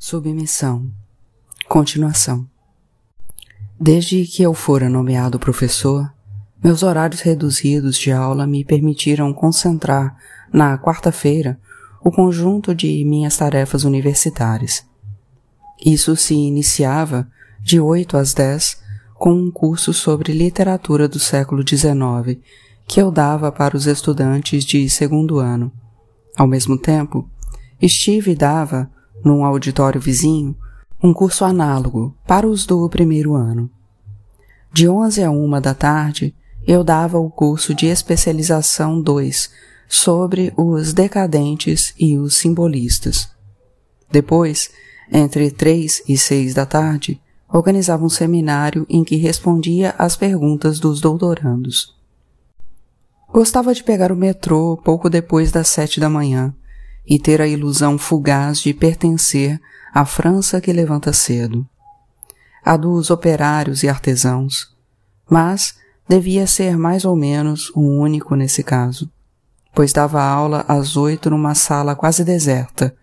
Submissão. Continuação. Desde que eu fora nomeado professor, meus horários reduzidos de aula me permitiram concentrar, na quarta-feira, o conjunto de minhas tarefas universitárias. Isso se iniciava de 8 às 10 com um curso sobre literatura do século XIX que eu dava para os estudantes de segundo ano. Ao mesmo tempo, Steve dava, num auditório vizinho, um curso análogo para os do primeiro ano. De 11 a 1 da tarde, eu dava o curso de especialização 2 sobre os decadentes e os simbolistas. Depois, entre 3 e 6 da tarde, organizava um seminário em que respondia às perguntas dos doutorandos. Gostava de pegar o metrô pouco depois das sete da manhã e ter a ilusão fugaz de pertencer à França que levanta cedo, a dos operários e artesãos, mas devia ser mais ou menos o um único nesse caso, pois dava aula às oito numa sala quase deserta,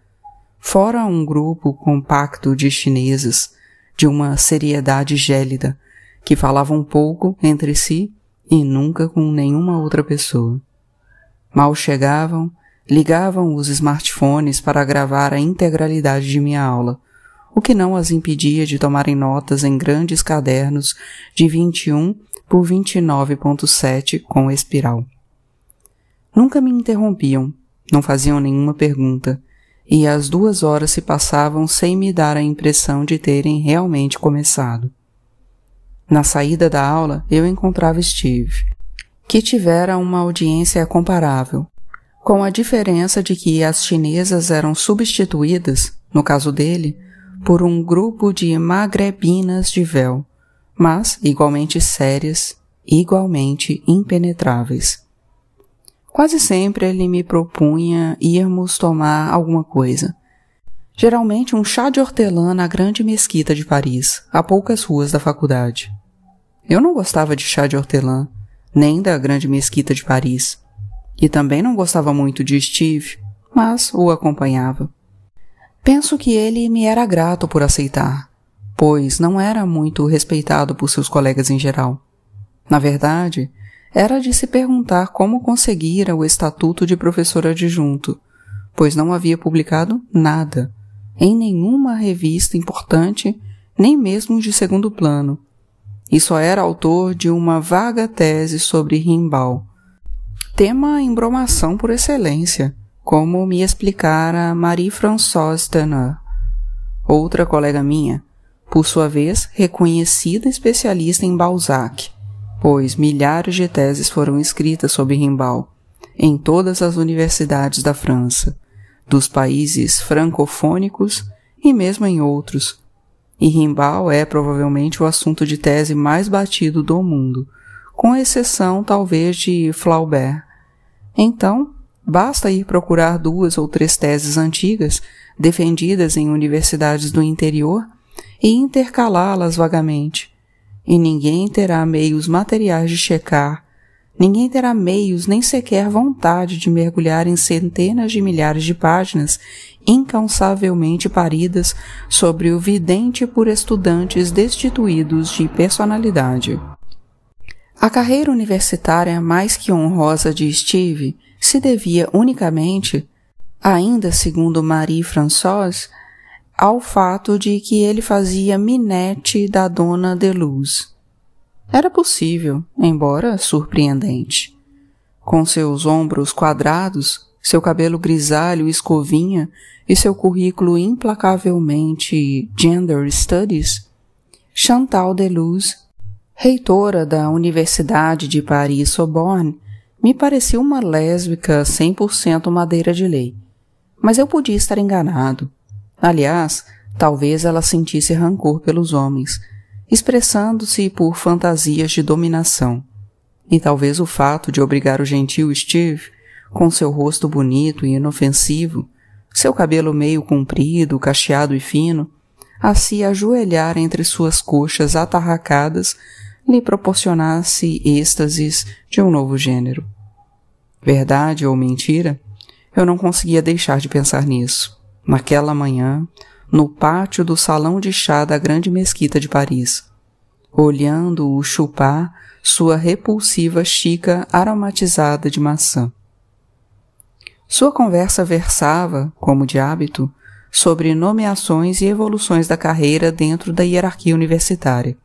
fora um grupo compacto de chineses de uma seriedade gélida, que falavam pouco entre si e nunca com nenhuma outra pessoa. Mal chegavam, ligavam os smartphones para gravar a integralidade de minha aula, o que não as impedia de tomarem notas em grandes cadernos de 21 por 29.7 com espiral. Nunca me interrompiam, não faziam nenhuma pergunta, e as duas horas se passavam sem me dar a impressão de terem realmente começado. Na saída da aula, eu encontrava Steve, que tivera uma audiência comparável, com a diferença de que as chinesas eram substituídas, no caso dele, por um grupo de magrebinas de véu, mas igualmente sérias, igualmente impenetráveis. Quase sempre ele me propunha irmos tomar alguma coisa. Geralmente um chá de hortelã na grande mesquita de Paris, a poucas ruas da faculdade. Eu não gostava de chá de hortelã, nem da grande mesquita de Paris. E também não gostava muito de Steve, mas o acompanhava. Penso que ele me era grato por aceitar, pois não era muito respeitado por seus colegas em geral. Na verdade, era de se perguntar como conseguira o estatuto de professor adjunto, pois não havia publicado nada, em nenhuma revista importante, nem mesmo de segundo plano, e só era autor de uma vaga tese sobre Rimbaud. Tema embromação por excelência, como me explicara Marie-Françoise Teneur, outra colega minha, por sua vez reconhecida especialista em Balzac, pois milhares de teses foram escritas sobre Rimbaud em todas as universidades da França, dos países francofônicos e mesmo em outros. E Rimbaud é provavelmente o assunto de tese mais batido do mundo, com exceção talvez de Flaubert. Então, basta ir procurar duas ou três teses antigas defendidas em universidades do interior e intercalá-las vagamente e ninguém terá meios materiais de checar, ninguém terá meios nem sequer vontade de mergulhar em centenas de milhares de páginas incansavelmente paridas sobre o vidente por estudantes destituídos de personalidade. A carreira universitária mais que honrosa de Steve se devia unicamente, ainda segundo Marie Françoise, ao fato de que ele fazia minete da dona de luz. Era possível, embora surpreendente. Com seus ombros quadrados, seu cabelo grisalho escovinha e seu currículo implacavelmente Gender Studies, Chantal Deleuze, reitora da Universidade de Paris-Sorbonne, me parecia uma lésbica 100% madeira de lei. Mas eu podia estar enganado. Aliás, talvez ela sentisse rancor pelos homens, expressando-se por fantasias de dominação. E talvez o fato de obrigar o gentil Steve, com seu rosto bonito e inofensivo, seu cabelo meio comprido, cacheado e fino, a se ajoelhar entre suas coxas atarracadas, lhe proporcionasse êxtases de um novo gênero. Verdade ou mentira? Eu não conseguia deixar de pensar nisso naquela manhã, no pátio do salão de chá da grande mesquita de Paris, olhando-o chupar sua repulsiva chica aromatizada de maçã. Sua conversa versava, como de hábito, sobre nomeações e evoluções da carreira dentro da hierarquia universitária.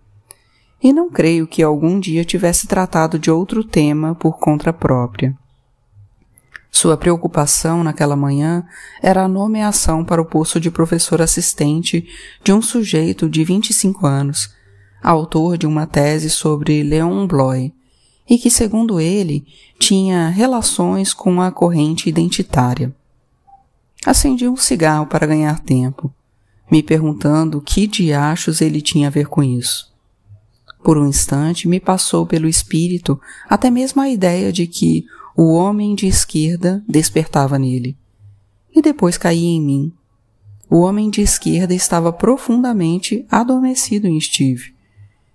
E não creio que algum dia tivesse tratado de outro tema por conta própria. Sua preocupação naquela manhã era a nomeação para o posto de professor assistente de um sujeito de 25 anos, autor de uma tese sobre Leon Bloy, e que, segundo ele, tinha relações com a corrente identitária. Acendi um cigarro para ganhar tempo, me perguntando que diachos ele tinha a ver com isso. Por um instante me passou pelo espírito até mesmo a ideia de que o homem de esquerda despertava nele. E depois caía em mim. O homem de esquerda estava profundamente adormecido em Steve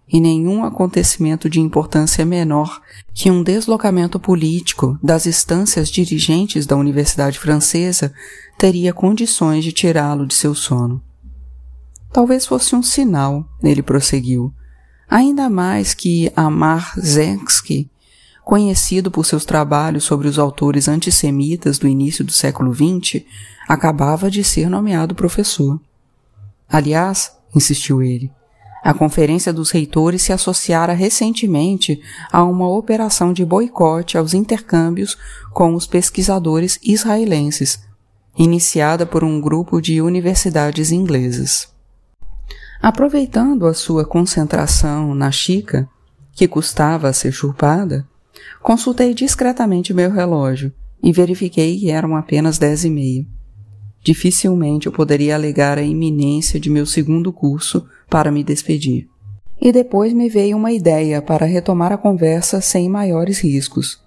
e nenhum acontecimento de importância menor que um deslocamento político das instâncias dirigentes da Universidade Francesa teria condições de tirá-lo de seu sono. Talvez fosse um sinal, ele prosseguiu, ainda mais que Amar Zensky, conhecido por seus trabalhos sobre os autores antissemitas do início do século XX, acabava de ser nomeado professor. Aliás, insistiu ele, a Conferência dos Reitores se associara recentemente a uma operação de boicote aos intercâmbios com os pesquisadores israelenses, iniciada por um grupo de universidades inglesas. Aproveitando a sua concentração na Chica, que custava ser chupada, consultei discretamente meu relógio e verifiquei que eram apenas dez e meia. Dificilmente eu poderia alegar a iminência de meu segundo curso para me despedir. E depois me veio uma ideia para retomar a conversa sem maiores riscos.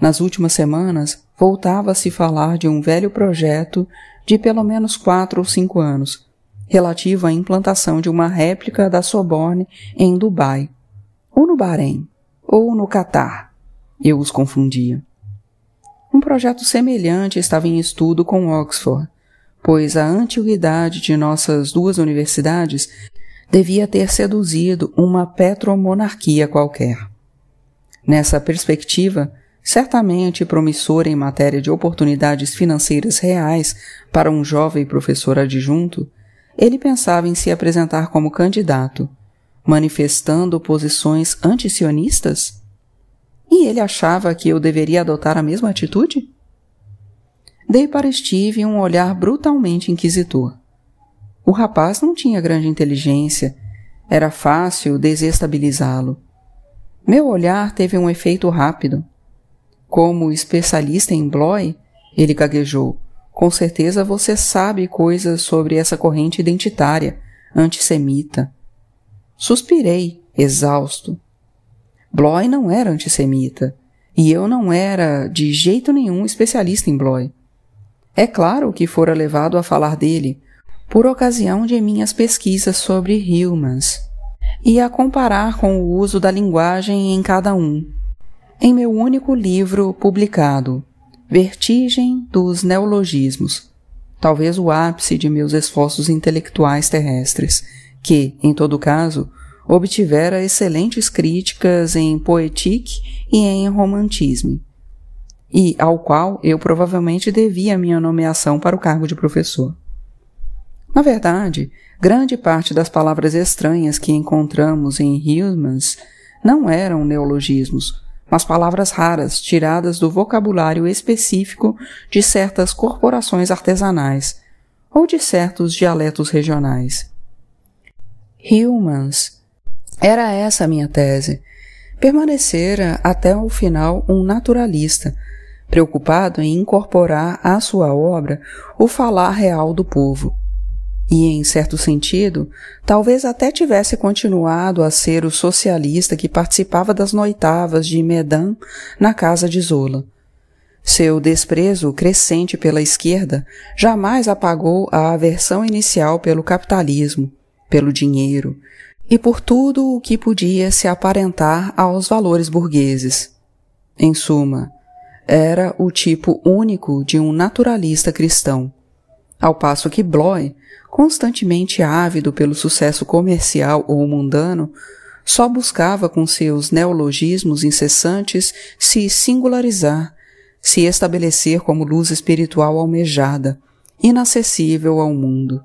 Nas últimas semanas, voltava a se falar de um velho projeto de pelo menos quatro ou cinco anos, relativo à implantação de uma réplica da Soborne em Dubai, ou no Bahrein, ou no Catar. Eu os confundia. Um projeto semelhante estava em estudo com Oxford, pois a antiguidade de nossas duas universidades devia ter seduzido uma petromonarquia qualquer. Nessa perspectiva, certamente promissora em matéria de oportunidades financeiras reais para um jovem professor adjunto, ele pensava em se apresentar como candidato, manifestando posições antisionistas? E ele achava que eu deveria adotar a mesma atitude? Dei para Steve um olhar brutalmente inquisitor. O rapaz não tinha grande inteligência, era fácil desestabilizá-lo. Meu olhar teve um efeito rápido. Como especialista em Bloy, ele gaguejou. Com certeza você sabe coisas sobre essa corrente identitária, antissemita. Suspirei, exausto. Bloy não era antissemita, e eu não era de jeito nenhum especialista em Bloy. É claro que fora levado a falar dele, por ocasião de minhas pesquisas sobre Humans, e a comparar com o uso da linguagem em cada um. Em meu único livro publicado, Vertigem dos Neologismos, talvez o ápice de meus esforços intelectuais terrestres, que, em todo caso, obtivera excelentes críticas em Poetique e em Romantisme, e ao qual eu provavelmente devia minha nomeação para o cargo de professor. Na verdade, grande parte das palavras estranhas que encontramos em Hillmans não eram neologismos, mas palavras raras tiradas do vocabulário específico de certas corporações artesanais ou de certos dialetos regionais. Hillmans era essa a minha tese. Permanecera até o final um naturalista, preocupado em incorporar à sua obra o falar real do povo. E, em certo sentido, talvez até tivesse continuado a ser o socialista que participava das noitavas de Medan na casa de Zola. Seu desprezo crescente pela esquerda jamais apagou a aversão inicial pelo capitalismo, pelo dinheiro, e por tudo o que podia se aparentar aos valores burgueses. Em suma, era o tipo único de um naturalista cristão, Ao passo que Bloy, constantemente ávido pelo sucesso comercial ou mundano, só buscava com seus neologismos incessantes se singularizar, se estabelecer como luz espiritual almejada, inacessível ao mundo,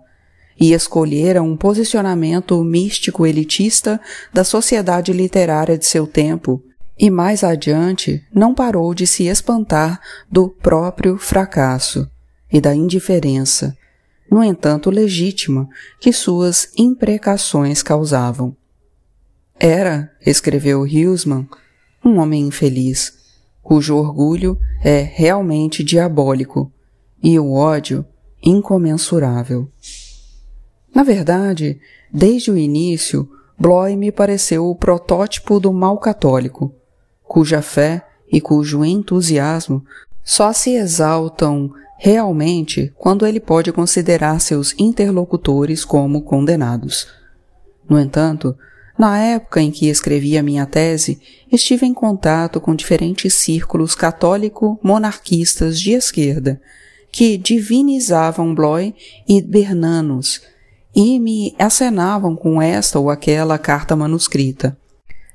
e escolhera um posicionamento místico elitista da sociedade literária de seu tempo, e mais adiante não parou de se espantar do próprio fracasso e da indiferença, no entanto legítima, que suas imprecações causavam. Era, escreveu Huseman, um homem infeliz, cujo orgulho é realmente diabólico e o ódio incomensurável. Na verdade, desde o início, Bloy me pareceu o protótipo do mal católico, cuja fé e cujo entusiasmo só se exaltam realmente quando ele pode considerar seus interlocutores como condenados. No entanto, na época em que escrevi a minha tese, estive em contato com diferentes círculos católico-monarquistas de esquerda, que divinizavam Bloy e Bernanos, e me acenavam com esta ou aquela carta manuscrita.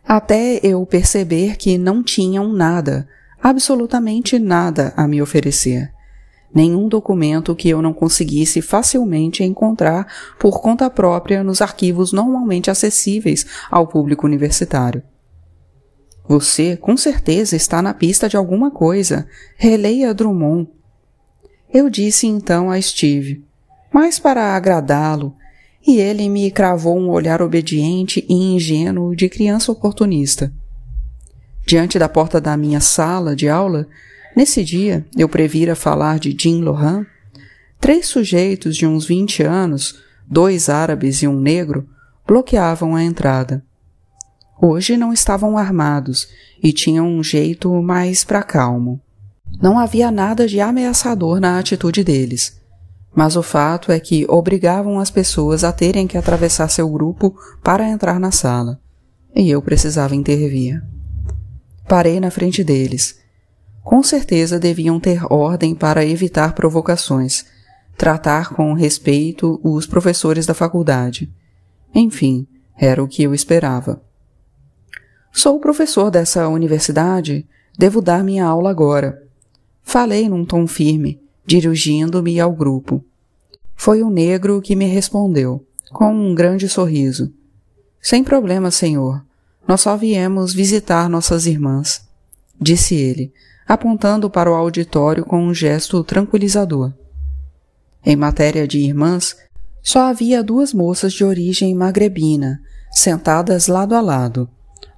Até eu perceber que não tinham nada, absolutamente nada a me oferecer nenhum documento que eu não conseguisse facilmente encontrar por conta própria nos arquivos normalmente acessíveis ao público universitário. Você, com certeza, está na pista de alguma coisa. Releia Drummond. Eu disse então a Steve, mas para agradá-lo, e ele me cravou um olhar obediente e ingênuo de criança oportunista. Diante da porta da minha sala de aula, Nesse dia, eu previra falar de Jim Lohan. Três sujeitos de uns vinte anos, dois árabes e um negro, bloqueavam a entrada. Hoje não estavam armados e tinham um jeito mais para calmo. Não havia nada de ameaçador na atitude deles, mas o fato é que obrigavam as pessoas a terem que atravessar seu grupo para entrar na sala, e eu precisava intervir. Parei na frente deles com certeza deviam ter ordem para evitar provocações, tratar com respeito os professores da faculdade. Enfim, era o que eu esperava. Sou professor dessa universidade, devo dar minha aula agora. Falei num tom firme, dirigindo-me ao grupo. Foi o negro que me respondeu, com um grande sorriso. Sem problema, senhor. Nós só viemos visitar nossas irmãs, disse ele, apontando para o auditório com um gesto tranquilizador. Em matéria de irmãs, só havia duas moças de origem magrebina, sentadas lado a lado,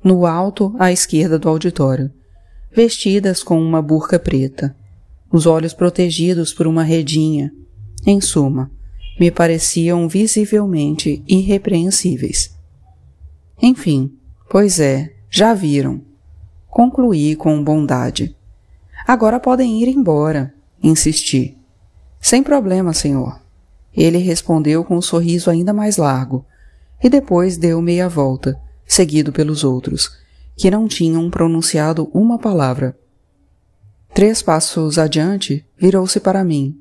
no alto à esquerda do auditório, vestidas com uma burca preta, os olhos protegidos por uma redinha. Em suma, me pareciam visivelmente irrepreensíveis. Enfim, pois é, já viram. Concluí com bondade. Agora podem ir embora, insisti. Sem problema, senhor. Ele respondeu com um sorriso ainda mais largo, e depois deu meia volta, seguido pelos outros, que não tinham pronunciado uma palavra. Três passos adiante, virou-se para mim.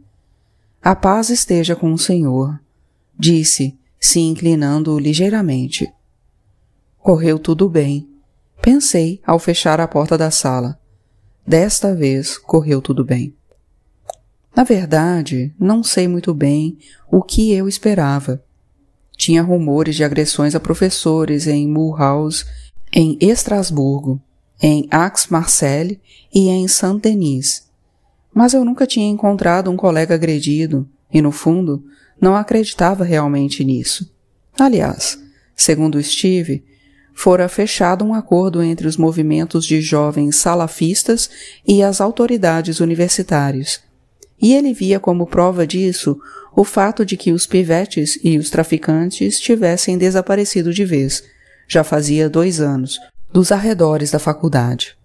A paz esteja com o senhor, disse, se inclinando ligeiramente. Correu tudo bem, pensei ao fechar a porta da sala. Desta vez correu tudo bem. Na verdade, não sei muito bem o que eu esperava. Tinha rumores de agressões a professores em Mulhouse, em Estrasburgo, em Aix-Marseille e em Saint-Denis. Mas eu nunca tinha encontrado um colega agredido e, no fundo, não acreditava realmente nisso. Aliás, segundo Steve, fora fechado um acordo entre os movimentos de jovens salafistas e as autoridades universitárias. E ele via como prova disso o fato de que os pivetes e os traficantes tivessem desaparecido de vez, já fazia dois anos, dos arredores da faculdade.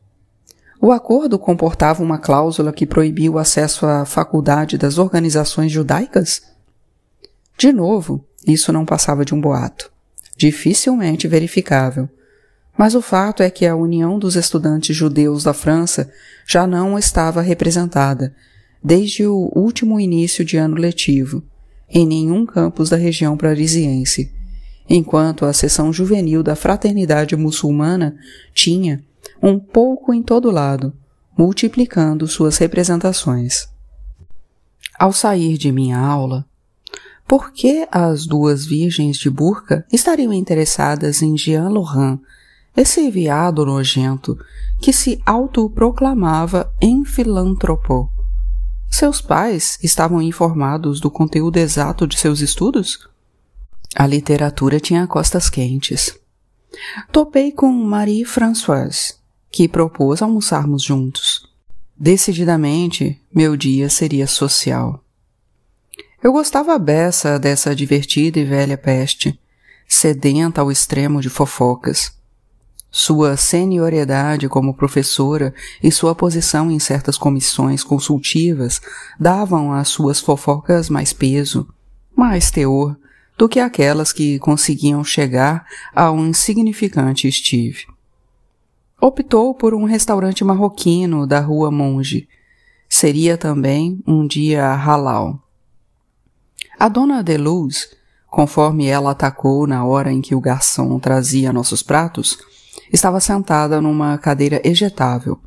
O acordo comportava uma cláusula que proibia o acesso à faculdade das organizações judaicas? De novo, isso não passava de um boato dificilmente verificável. Mas o fato é que a União dos Estudantes Judeus da França já não estava representada, desde o último início de ano letivo, em nenhum campus da região parisiense, enquanto a seção juvenil da Fraternidade Muçulmana tinha, um pouco em todo lado, multiplicando suas representações. Ao sair de minha aula, por que as duas virgens de burca estariam interessadas em Jean Laurent, esse viado nojento que se autoproclamava em filantropo? Seus pais estavam informados do conteúdo exato de seus estudos? A literatura tinha costas quentes. Topei com Marie-Françoise, que propôs almoçarmos juntos. Decididamente, meu dia seria social. Eu gostava beça dessa divertida e velha peste, sedenta ao extremo de fofocas. Sua senioriedade como professora e sua posição em certas comissões consultivas davam às suas fofocas mais peso, mais teor, do que aquelas que conseguiam chegar a um insignificante Steve. Optou por um restaurante marroquino da rua Monge. Seria também um dia halal. A dona de Luz, conforme ela atacou na hora em que o garçom trazia nossos pratos, estava sentada numa cadeira ejetável.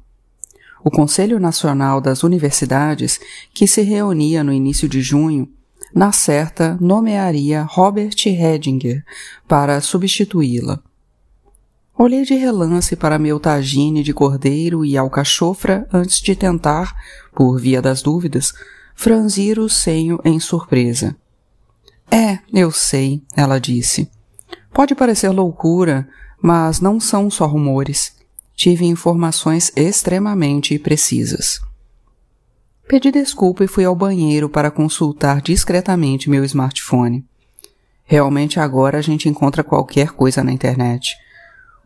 O Conselho Nacional das Universidades, que se reunia no início de junho, na certa nomearia Robert Hedinger para substituí-la. Olhei de relance para meu tagine de cordeiro e alcachofra antes de tentar, por via das dúvidas, franzir o senho em surpresa. É, eu sei, ela disse. Pode parecer loucura, mas não são só rumores. Tive informações extremamente precisas. Pedi desculpa e fui ao banheiro para consultar discretamente meu smartphone. Realmente agora a gente encontra qualquer coisa na internet.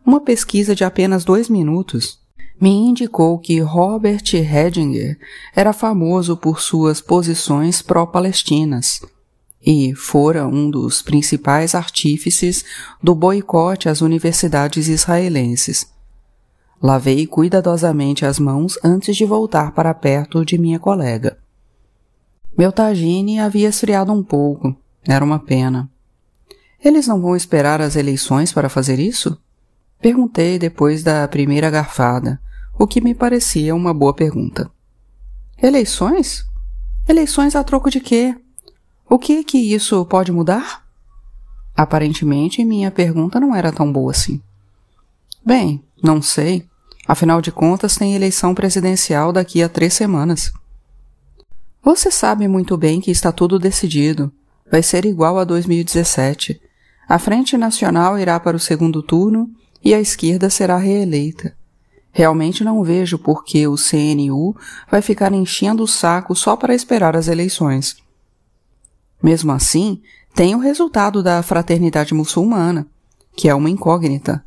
Uma pesquisa de apenas dois minutos me indicou que Robert Hedinger era famoso por suas posições pró-palestinas e fora um dos principais artífices do boicote às universidades israelenses. Lavei cuidadosamente as mãos antes de voltar para perto de minha colega. Meu tagine havia esfriado um pouco. Era uma pena. Eles não vão esperar as eleições para fazer isso? Perguntei depois da primeira garfada, o que me parecia uma boa pergunta. Eleições? Eleições a troco de quê? O que que isso pode mudar? Aparentemente, minha pergunta não era tão boa assim. Bem, não sei. Afinal de contas, tem eleição presidencial daqui a três semanas. Você sabe muito bem que está tudo decidido. Vai ser igual a 2017. A Frente Nacional irá para o segundo turno e a esquerda será reeleita. Realmente não vejo por que o CNU vai ficar enchendo o saco só para esperar as eleições. Mesmo assim, tem o resultado da fraternidade muçulmana, que é uma incógnita.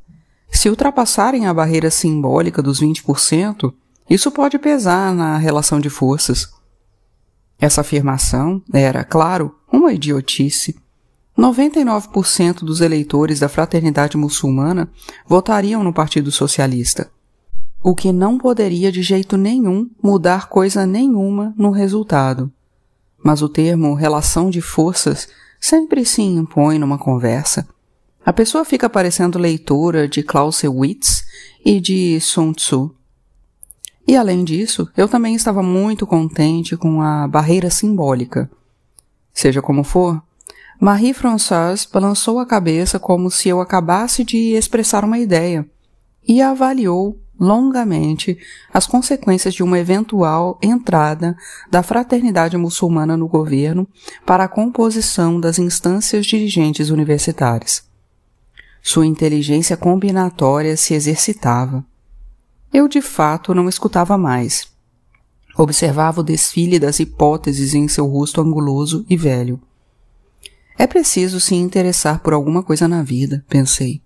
Se ultrapassarem a barreira simbólica dos 20%, isso pode pesar na relação de forças. Essa afirmação era, claro, uma idiotice. 99% dos eleitores da fraternidade muçulmana votariam no Partido Socialista, o que não poderia de jeito nenhum mudar coisa nenhuma no resultado mas o termo relação de forças sempre se impõe numa conversa. A pessoa fica parecendo leitora de Clausewitz e de Sun Tzu. E além disso, eu também estava muito contente com a barreira simbólica. Seja como for, Marie-Françoise balançou a cabeça como se eu acabasse de expressar uma ideia e avaliou longamente as consequências de uma eventual entrada da fraternidade muçulmana no governo para a composição das instâncias dirigentes universitárias. Sua inteligência combinatória se exercitava. Eu de fato não escutava mais. Observava o desfile das hipóteses em seu rosto anguloso e velho. É preciso se interessar por alguma coisa na vida, pensei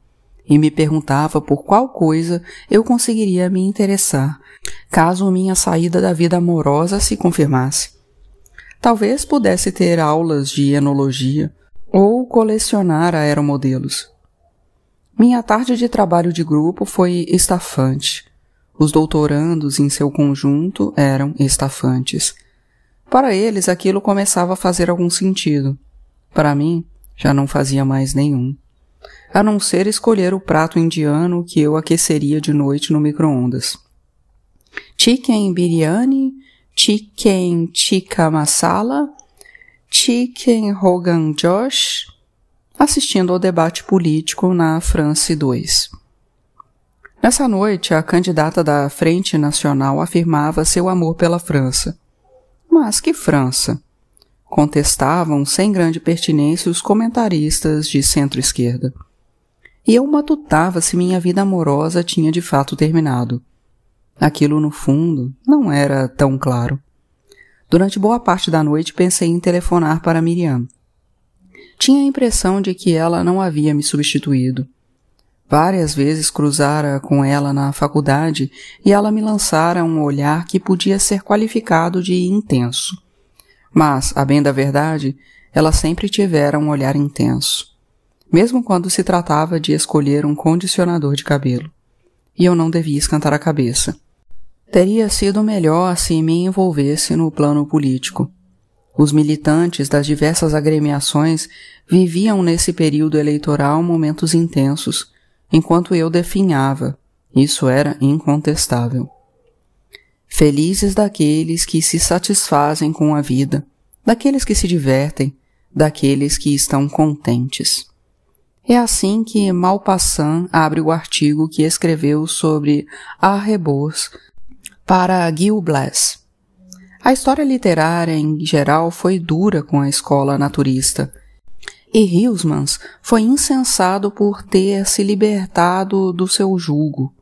e me perguntava por qual coisa eu conseguiria me interessar caso minha saída da vida amorosa se confirmasse. Talvez pudesse ter aulas de enologia ou colecionar aeromodelos. Minha tarde de trabalho de grupo foi estafante. Os doutorandos em seu conjunto eram estafantes. Para eles aquilo começava a fazer algum sentido. Para mim, já não fazia mais nenhum. A não ser escolher o prato indiano que eu aqueceria de noite no micro-ondas. Chicken biryani, chicken tikka masala, chicken rogan josh, assistindo ao debate político na France 2. Nessa noite, a candidata da Frente Nacional afirmava seu amor pela França. Mas que França? Contestavam sem grande pertinência os comentaristas de centro-esquerda. E eu matutava se minha vida amorosa tinha de fato terminado. Aquilo, no fundo, não era tão claro. Durante boa parte da noite pensei em telefonar para Miriam. Tinha a impressão de que ela não havia me substituído. Várias vezes cruzara com ela na faculdade e ela me lançara um olhar que podia ser qualificado de intenso. Mas, a bem da verdade, ela sempre tivera um olhar intenso, mesmo quando se tratava de escolher um condicionador de cabelo. E eu não devia escantar a cabeça. Teria sido melhor se me envolvesse no plano político. Os militantes das diversas agremiações viviam nesse período eleitoral momentos intensos, enquanto eu definhava. Isso era incontestável. Felizes daqueles que se satisfazem com a vida, daqueles que se divertem, daqueles que estão contentes. É assim que Malpassant abre o artigo que escreveu sobre arrebos para Gil Blas. A história literária em geral foi dura com a escola naturista, e Huysmans foi insensado por ter se libertado do seu julgo.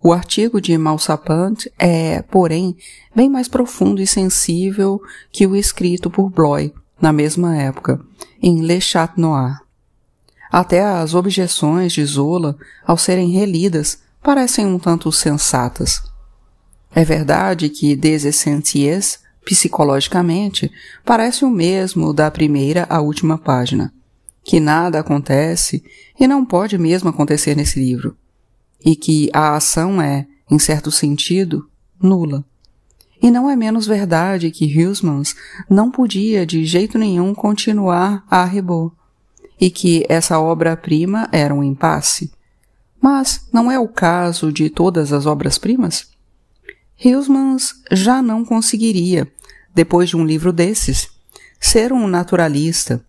O artigo de Malsapant é, porém, bem mais profundo e sensível que o escrito por Bloy, na mesma época, em Le Chat Noir. Até as objeções de Zola, ao serem relidas, parecem um tanto sensatas. É verdade que Des Essentiels, psicologicamente, parece o mesmo da primeira à última página, que nada acontece e não pode mesmo acontecer nesse livro, e que a ação é, em certo sentido, nula. E não é menos verdade que Huysmans não podia de jeito nenhum continuar a Rebot, e que essa obra-prima era um impasse. Mas não é o caso de todas as obras-primas? Huysmans já não conseguiria, depois de um livro desses, ser um naturalista.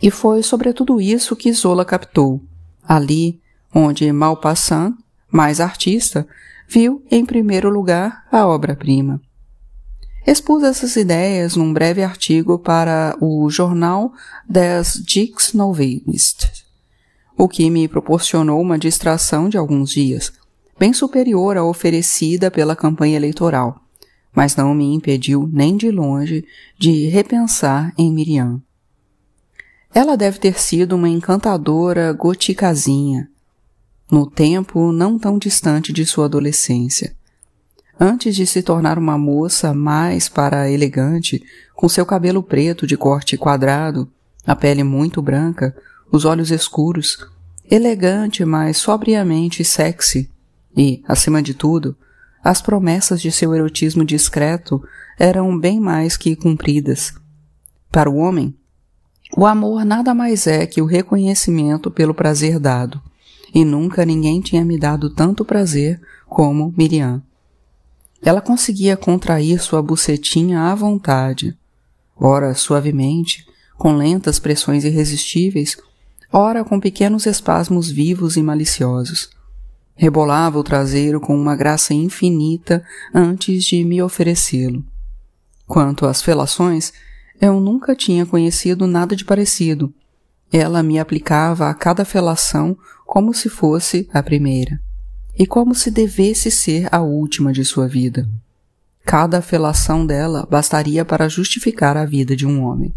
E foi sobretudo isso que Zola captou, ali onde Malpassant, mais artista, viu em primeiro lugar a obra-prima. Expus essas ideias num breve artigo para o jornal des Dix Novistes, o que me proporcionou uma distração de alguns dias, bem superior à oferecida pela campanha eleitoral, mas não me impediu nem de longe de repensar em Miriam. Ela deve ter sido uma encantadora goticazinha, no tempo não tão distante de sua adolescência Antes de se tornar uma moça mais para elegante, com seu cabelo preto de corte quadrado, a pele muito branca, os olhos escuros, elegante, mas sobriamente sexy, e, acima de tudo, as promessas de seu erotismo discreto eram bem mais que cumpridas. Para o homem, o amor nada mais é que o reconhecimento pelo prazer dado, e nunca ninguém tinha me dado tanto prazer como Miriam. Ela conseguia contrair sua bucetinha à vontade, ora suavemente, com lentas pressões irresistíveis, ora com pequenos espasmos vivos e maliciosos. Rebolava o traseiro com uma graça infinita antes de me oferecê-lo. Quanto às felações, eu nunca tinha conhecido nada de parecido. Ela me aplicava a cada felação como se fosse a primeira e como se devesse ser a última de sua vida. Cada felação dela bastaria para justificar a vida de um homem.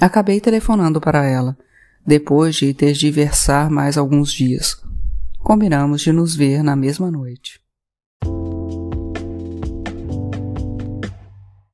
Acabei telefonando para ela, depois de ter de versar mais alguns dias. Combinamos de nos ver na mesma noite.